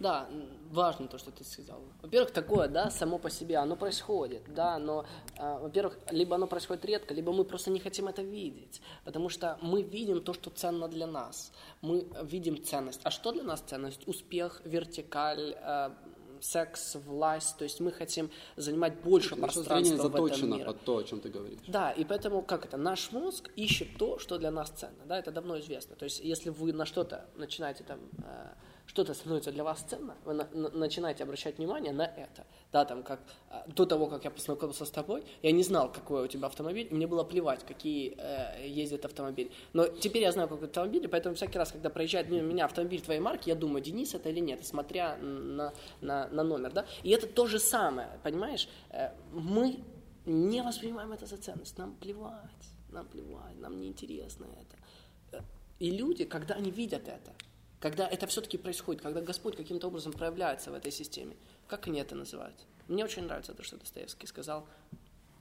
Да, важно то, что ты сказал. Во-первых, такое, да, само по себе, оно происходит, да, но, а, во-первых, либо оно происходит редко, либо мы просто не хотим это видеть, потому что мы видим то, что ценно для нас, мы видим ценность. А что для нас ценность? Успех, вертикаль, а, секс, власть, то есть мы хотим занимать больше Наше пространства в этом заточено мире. под то, о чем ты говоришь. Да, и поэтому, как это, наш мозг ищет то, что для нас ценно, да, это давно известно. То есть, если вы на что-то начинаете там, э, что-то становится для вас ценно, вы на- на- начинаете обращать внимание на это, да, там, как э, до того, как я познакомился с тобой, я не знал, какой у тебя автомобиль, и мне было плевать, какие э, ездят автомобили. Но теперь я знаю, какой автомобиль, и поэтому всякий раз, когда проезжает мимо меня автомобиль твоей марки, я думаю, Денис это или нет, смотря на, на, на номер, да. И это то же самое, понимаешь? Э, мы не воспринимаем это за ценность, нам плевать, нам плевать, нам неинтересно это. Э, И люди, когда они видят это, когда это все-таки происходит, когда Господь каким-то образом проявляется в этой системе, как они это называют? Мне очень нравится то, что Достоевский сказал.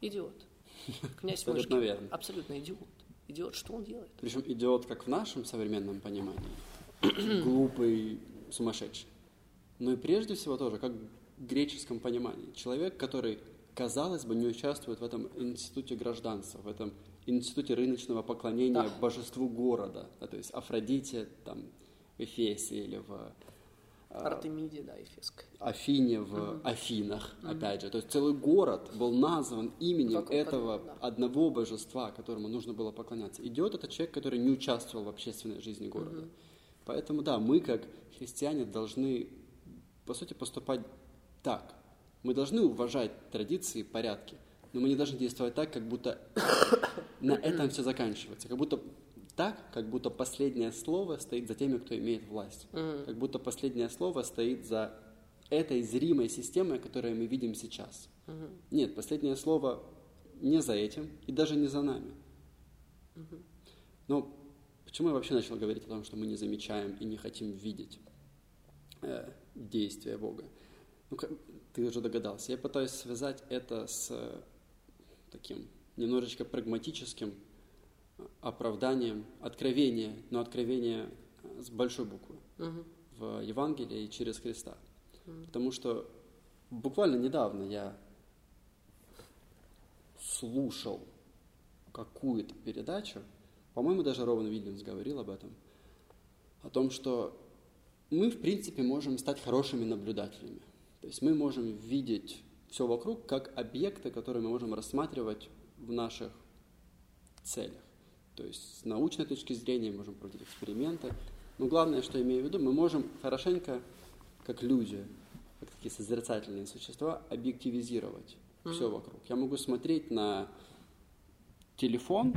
Идиот. Князь Мышкин. Абсолютно идиот. Идиот, что он делает? Причем идиот как в нашем современном понимании, глупый, сумасшедший. Но и прежде всего тоже, как в греческом понимании. Человек, который, казалось бы, не участвует в этом институте гражданства, в этом институте рыночного поклонения Да. божеству города, да, то есть Афродите там, Эфесе или в а, Артемидия, да, Эфеск. Афине в Афинах, опять же. То есть целый город был назван именем Вокруг этого одного, да. одного божества, которому нужно было поклоняться. Идет это человек, который не участвовал в общественной жизни города. Поэтому, да, мы, как христиане, должны, по сути, поступать так. Мы должны уважать традиции, порядки, но мы не должны действовать так, как будто на этом все заканчивается. Как будто так, как будто последнее слово стоит за теми, кто имеет власть. Как будто последнее слово стоит за этой зримой системой, которую мы видим сейчас. Нет, последнее слово не за этим и даже не за нами. Но почему я вообще начал говорить о том, что мы не замечаем и не хотим видеть э, действия Бога? Ну, как- ты уже догадался. Я пытаюсь связать это с э, таким немножечко прагматическим оправданием, откровение, но откровение э, с большой буквы в Евангелии и через Христа. Потому что буквально недавно я слушал какую-то передачу, по-моему, даже Рован Уильямс говорил об этом, о том, что мы, в принципе, можем стать хорошими наблюдателями. То есть мы можем видеть все вокруг как объекты, которые мы можем рассматривать в наших целях. То есть с научной точки зрения мы можем проводить эксперименты. Но главное, что я имею в виду, мы можем хорошенько, как люди, как такие созерцательные существа, объективизировать все вокруг. Я могу смотреть на телефон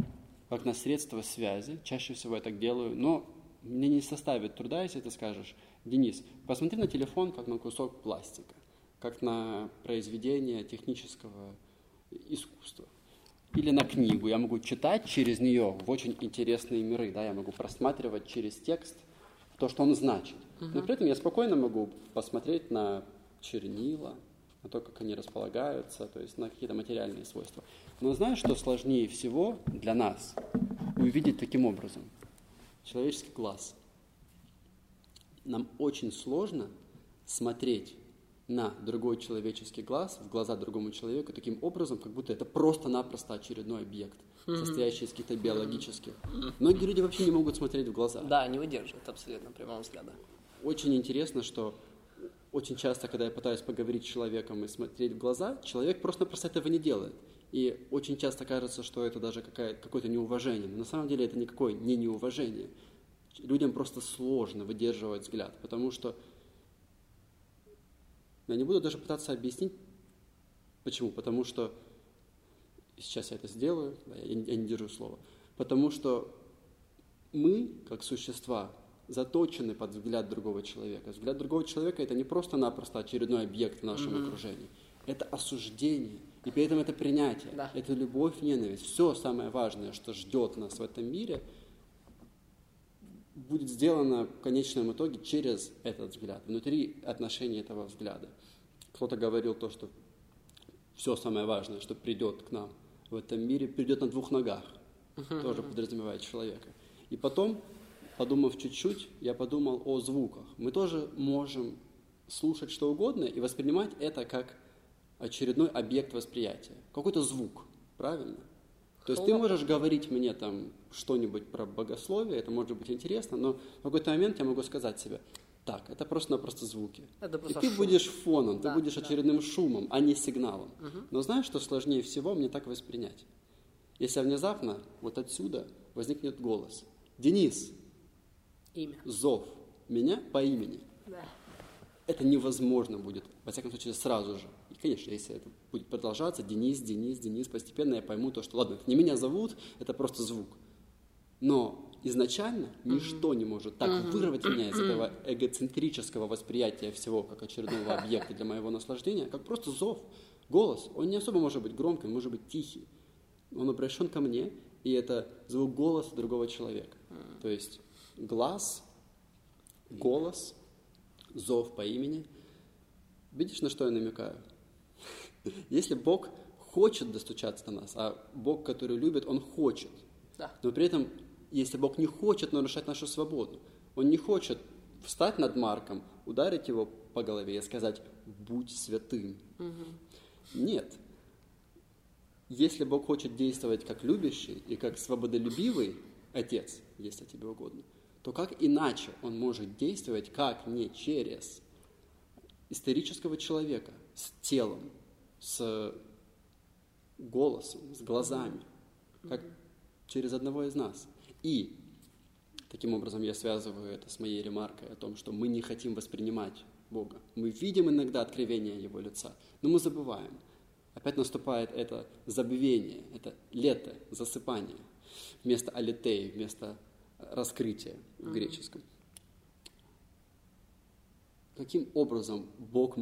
как на средство связи. Чаще всего я так делаю, но мне не составит труда, если ты скажешь, Денис, посмотри на телефон как на кусок пластика, как на произведение технического искусства. Или на книгу. Я могу читать через нее в очень интересные миры. Да? Я могу просматривать через текст то, что он значит. Но при этом я спокойно могу посмотреть на чернила, на то, как они располагаются, то есть на какие-то материальные свойства. Но знаешь, что сложнее всего для нас увидеть таким образом? Человеческий глаз. Нам очень сложно смотреть на другой человеческий глаз, в глаза другому человеку таким образом, как будто это просто-напросто очередной объект, состоящий из каких-то биологических. Многие люди вообще не могут смотреть в глаза. Да, не выдерживает абсолютно прямого взгляда. Очень интересно, что очень часто, когда я пытаюсь поговорить с человеком и смотреть в глаза, человек просто-напросто этого не делает. И очень часто кажется, что это даже какое-то неуважение. Но на самом деле это никакое не неуважение. Людям просто сложно выдерживать взгляд, потому что я не буду даже пытаться объяснить, почему. Потому что сейчас я это сделаю, да, я, не- я не держу слова. Потому что мы, как существа, заточены под взгляд другого человека. Взгляд другого человека – это не просто-напросто очередной объект в нашем окружении. Это осуждение, и при этом это принятие, Да. это любовь, ненависть. Все самое важное, что ждет нас в этом мире, будет сделано в конечном итоге через этот взгляд, внутри отношений этого взгляда. Кто-то говорил то, что все самое важное, что придет к нам в этом мире, придет на двух ногах, тоже подразумевает человека. И потом, подумав чуть-чуть, я подумал о звуках. Мы тоже можем слушать что угодно и воспринимать это как очередной объект восприятия, какой-то звук, правильно? То есть ты можешь говорить мне там что-нибудь про богословие, это может быть интересно, но в какой-то момент я могу сказать себе, так, это просто-напросто звуки. Это просто и ты шум. будешь фоном, Да, ты будешь да. очередным шумом, а не сигналом. Но знаешь, что сложнее всего мне так воспринять? Если внезапно вот отсюда возникнет голос. Денис, Имя. зов меня по имени. Да. Это невозможно будет, во всяком случае, сразу же. Конечно, если это будет продолжаться, Денис, Денис, Денис, постепенно я пойму то, что, ладно, это не меня зовут, это просто звук. Но изначально ничто не может так вырвать меня из этого эгоцентрического восприятия всего как очередного объекта для моего наслаждения, как просто зов, голос. Он не особо может быть громким, он может быть тихий. Он обращен ко мне, и это звук голоса другого человека. То есть глаз, голос, зов по имени. Видишь, на что я намекаю? Если Бог хочет достучаться до нас, а Бог, который любит, Он хочет. Да. Но при этом, если Бог не хочет нарушать нашу свободу, Он не хочет встать над Марком, ударить его по голове и сказать «будь святым». Нет. Если Бог хочет действовать как любящий и как свободолюбивый Отец, если тебе угодно, то как иначе Он может действовать, как не через исторического человека с телом, с голосом, с глазами, как через одного из нас. И таким образом я связываю это с моей ремаркой о том, что мы не хотим воспринимать Бога. Мы видим иногда откровение Его лица, но мы забываем. Опять наступает это забвение, это лето, засыпание, вместо алитей, вместо раскрытия в греческом. Каким образом Бог